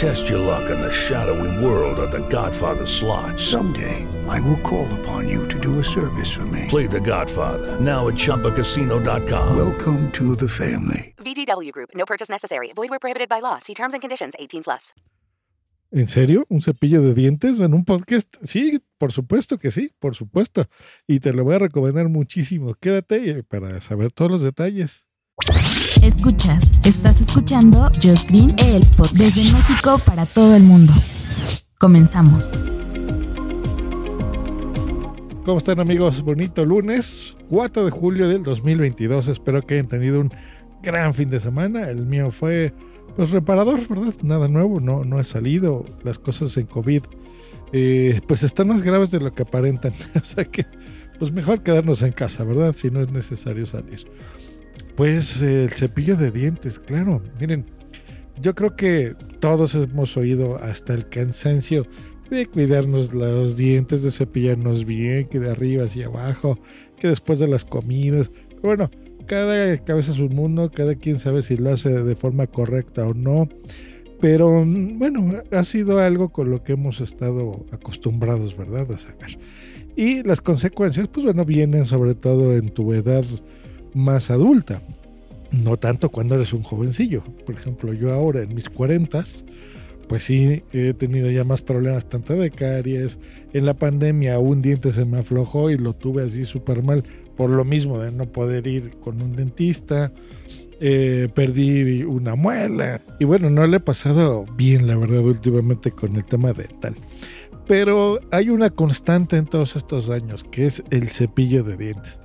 Test your luck in the shadowy world of The Godfather slot. Someday, I will call upon you to do a service for me. Play The Godfather now at ChumbaCasino.com. Welcome to the family. VGW Group. No purchase necessary. Void where prohibited by law. See terms and conditions. 18 plus. ¿En serio? ¿Un cepillo de dientes en un podcast? Sí, por supuesto que sí, por supuesto. Y te lo voy a recomendar muchísimo. Quédate eh, para saber todos los detalles. Escuchas, estás escuchando Just Green, el desde México para todo el mundo. Comenzamos. ¿Cómo están amigos? Bonito lunes, 4 de julio del 2022. Espero que hayan tenido un gran fin de semana. El mío fue pues reparador, ¿verdad? Nada nuevo, no, no he salido. Las cosas en COVID eh, pues están más graves de lo que aparentan. o sea que pues mejor quedarnos en casa, ¿verdad? Si no es necesario salir. Pues el cepillo de dientes, claro. Miren, yo creo que todos hemos oído hasta el cansancio de cuidarnos los dientes, de cepillarnos bien, que de arriba hacia abajo, que después de las comidas. Bueno, cada cabeza es un mundo, cada quien sabe si lo hace de forma correcta o no. Pero bueno, ha sido algo con lo que hemos estado acostumbrados, ¿verdad? A sacar. Y las consecuencias, pues bueno, vienen sobre todo en tu edad más adulta. No tanto cuando eres un jovencillo. Por ejemplo, yo ahora en mis cuarentas, pues sí, he tenido ya más problemas tanto de caries. En la pandemia un diente se me aflojó y lo tuve así súper mal por lo mismo de no poder ir con un dentista. Eh, perdí una muela. Y bueno, no le he pasado bien, la verdad, últimamente con el tema dental. Pero hay una constante en todos estos años, que es el cepillo de dientes.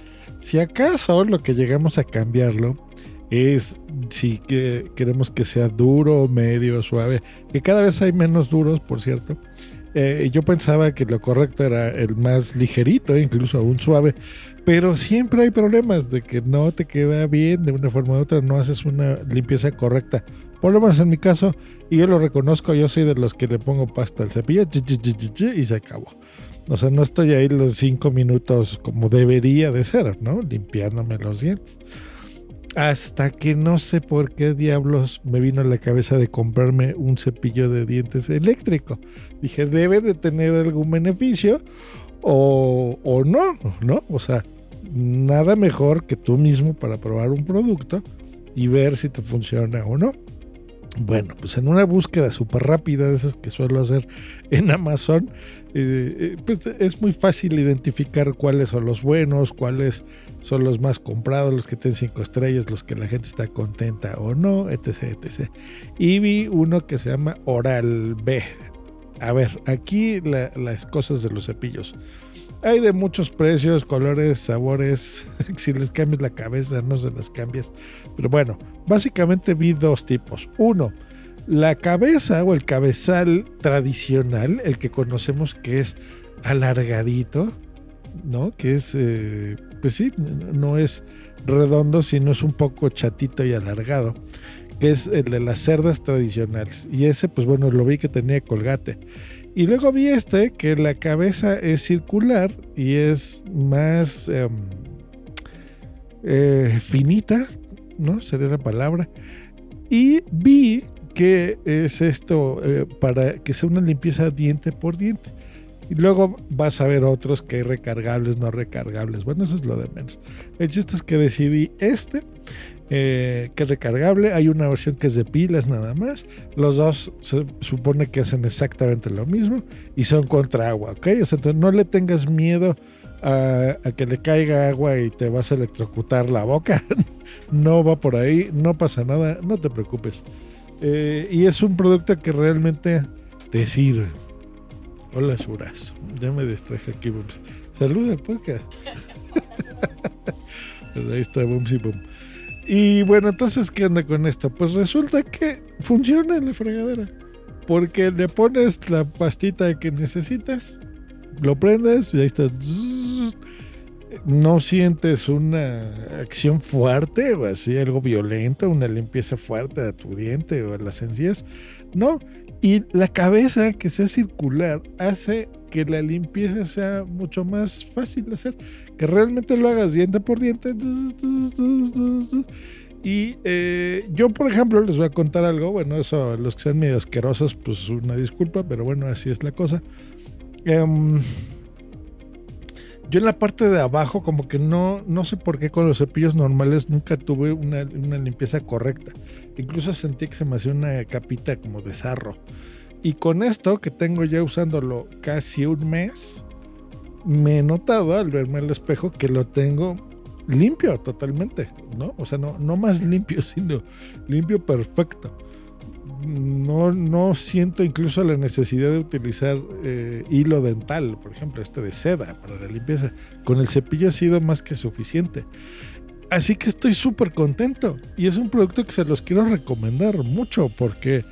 Si acaso lo que llegamos a cambiarlo es si que queremos que sea duro, medio, suave, que cada vez hay menos duros, por cierto. Eh, yo pensaba que lo correcto era el más ligerito, incluso aún suave, pero siempre hay problemas de que no te queda bien de una forma u otra, no haces una limpieza correcta. Por lo menos en mi caso, y yo lo reconozco, yo soy de los que le pongo pasta al cepillo y se acabó. O sea, no estoy ahí los cinco minutos como debería de ser, ¿no? Limpiándome los dientes. Hasta que no sé por qué diablos me vino a la cabeza de comprarme un cepillo de dientes eléctrico. Dije, debe de tener algún beneficio o, o no, ¿no? O sea, nada mejor que tú mismo para probar un producto y ver si te funciona o no. Bueno, pues en una búsqueda súper rápida de esas que suelo hacer en Amazon, eh, eh, pues es muy fácil identificar cuáles son los buenos, cuáles son los más comprados, los que tienen cinco estrellas, los que la gente está contenta o no, etc, etc. Y vi uno que se llama Oral B. A ver, aquí las cosas de los cepillos. Hay de muchos precios, colores, sabores. si les cambias la cabeza, no se las cambias. Pero bueno, básicamente vi dos tipos. Uno, la cabeza o el cabezal tradicional, el que conocemos que es alargadito, ¿no? Que es, eh, pues sí, no es redondo, sino es un poco chatito y alargado, que es el de las cerdas tradicionales. Y ese, pues bueno, lo vi que tenía colgate. Y luego vi este, que la cabeza es circular y es más em, eh, finita, ¿no? Sería la palabra. Y vi qué es esto eh, para que sea una limpieza diente por diente. Y luego vas a ver otros que hay recargables, no recargables. Bueno, eso es lo de menos. El chiste es que decidí este, eh, que es recargable. Hay una versión que es de pilas nada más. Los dos se supone que hacen exactamente lo mismo y son contra agua, ¿ok? O sea, entonces no le tengas miedo a, que le caiga agua y te vas a electrocutar la boca. no va por ahí, no pasa nada, no te preocupes. Eh, y es un producto que realmente te sirve. Hola, Suras. Ya me distraje aquí. Saluda al podcast. Ahí está, Bumsy Boom. Y bueno, entonces, ¿qué onda con esto? Pues resulta que funciona en la fregadera. Porque le pones la pastita que necesitas, lo prendes y ahí está. no sientes una acción fuerte o así, algo violento, una limpieza fuerte a tu diente o a las encías. No. Y la cabeza que sea circular hace que la limpieza sea mucho más fácil de hacer, que realmente lo hagas diente por diente. Y eh, yo, por ejemplo, les voy a contar algo. Bueno, eso los que sean medio asquerosos, pues una disculpa, pero bueno, así es la cosa. Em, yo en la parte de abajo, como que no, no sé por qué con los cepillos normales nunca tuve una, una limpieza correcta. Incluso sentí que se me hacía una capita como de sarro. Y con esto, que tengo ya usándolo casi un mes, me he notado al verme al espejo que lo tengo limpio totalmente, ¿no? O sea, no, no más limpio, sino limpio perfecto. No, no siento incluso la necesidad de utilizar eh, hilo dental, por ejemplo, este de seda para la limpieza. Con el cepillo ha sido más que suficiente. Así que estoy súper contento. Y es un producto que se los quiero recomendar mucho porque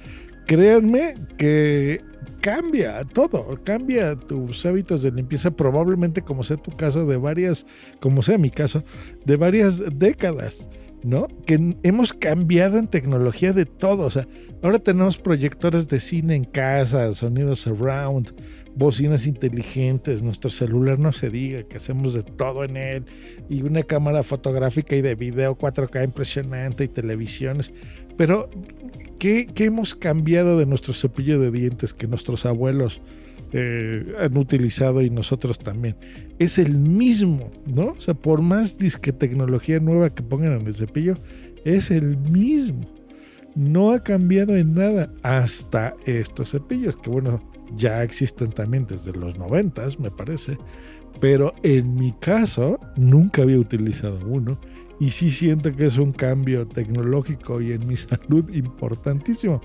créanme que cambia todo, cambia tus hábitos de limpieza, probablemente como sea tu caso, de varias, como sea mi caso, de varias décadas, ¿no? Que hemos cambiado en tecnología de todo, o sea, ahora tenemos proyectores de cine en casa, sonidos surround, bocinas inteligentes, nuestro celular no se diga, que hacemos de todo en él, y una cámara fotográfica y de video 4K impresionante y televisiones, pero ¿Qué, hemos cambiado de nuestro cepillo de dientes que nuestros abuelos eh, han utilizado y nosotros también? Es el mismo, ¿no? O sea, por más disque tecnología nueva que pongan en el cepillo, es el mismo. No ha cambiado en nada hasta estos cepillos, que bueno, ya existen también desde los noventas, me parece. Pero en mi caso, nunca había utilizado uno y sí siento que es un cambio tecnológico y en mi salud importantísimo.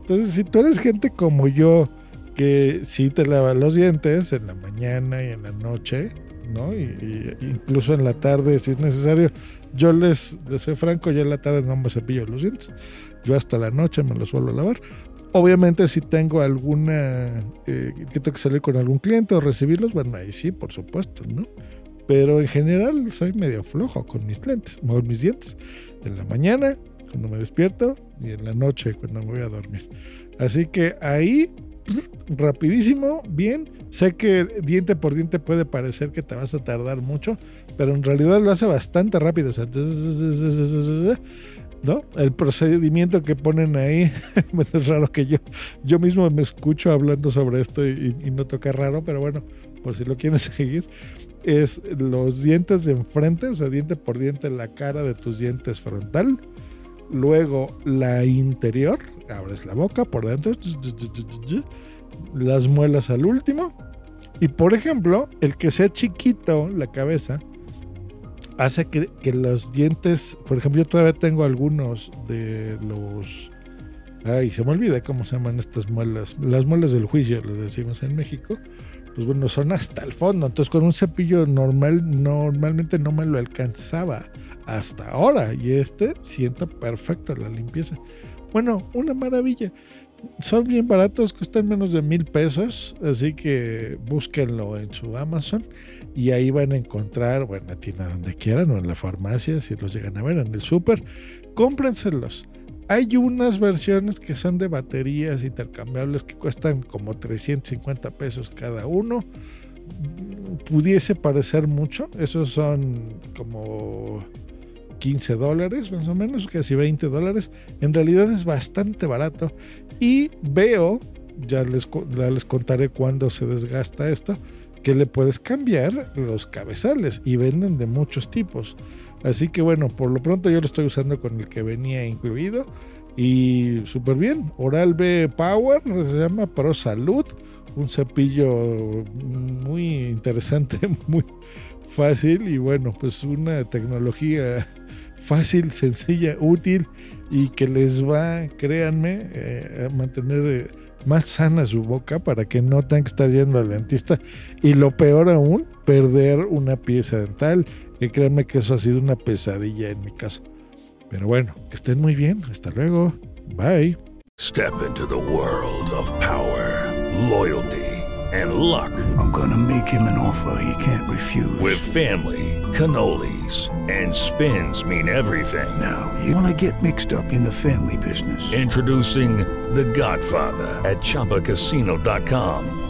Entonces, si tú eres gente como yo, que sí te lava los dientes en la mañana y en la noche, ¿no? Y, incluso en la tarde, si es necesario, yo les, soy franco, yo en la tarde no me cepillo los dientes. Yo hasta la noche me los suelo lavar. Obviamente si tengo alguna, eh, que tengo que salir con algún cliente o recibirlos, bueno, ahí sí, por supuesto, ¿no? Pero en general soy medio flojo con mis lentes, con mis dientes. En la mañana, cuando me despierto, y en la noche, cuando me voy a dormir. Así que ahí, rapidísimo, bien. Sé que diente por diente puede parecer que te vas a tardar mucho, pero en realidad lo hace bastante rápido. ¿no? El procedimiento que ponen ahí, es raro que yo, yo mismo me escucho hablando sobre esto y, y no toca raro, pero bueno, por si lo quieren seguir es los dientes de enfrente, o sea, diente por diente, la cara de tus dientes frontal. Luego la interior, abres la boca por dentro, las muelas al último. Y por ejemplo, el que sea chiquito la cabeza hace que, que los dientes, por ejemplo, yo todavía tengo algunos de los... Ay, se me olvida cómo se llaman estas muelas. Las muelas del juicio, les decimos en México pues bueno, son hasta el fondo. Entonces con un cepillo normal normalmente no me lo alcanzaba hasta ahora. Y este sienta perfecto la limpieza. Bueno, una maravilla. Son bien baratos, cuestan menos de mil pesos, así que búsquenlo en su Amazon y ahí van a encontrar, bueno, la tienda donde quieran o en la farmacia, si los llegan a ver en el súper, cómprenselos hay unas versiones que son de baterías intercambiables que cuestan como 350 pesos cada uno. Pudiese parecer mucho, esos son como 15 dólares más o menos, casi 20 dólares. En realidad es bastante barato. Y veo, ya les, ya les contaré cuándo se desgasta esto, que le puedes cambiar los cabezales y venden de muchos tipos. Así que bueno, por lo pronto yo lo estoy usando con el que venía incluido. Y súper bien. Oral B Power se llama Pro Salud. Un cepillo muy interesante, muy fácil. Y bueno, pues una tecnología fácil, sencilla, útil y que les va, créanme, eh, a mantener eh, más sana su boca para que no tengan que estar yendo al dentista. Y lo peor aún, perder una pieza dental y créanme que eso ha sido una pesadilla en mi caso. Pero bueno, que estén muy bien. Hasta luego. Bye. Step into the world of power, loyalty, and luck. I'm gonna make him an offer he can't refuse. With family cannolis, and spins mean everything. Now, you want to get mixed up in the family business. Introducing The Godfather at ChumbaCasino.com.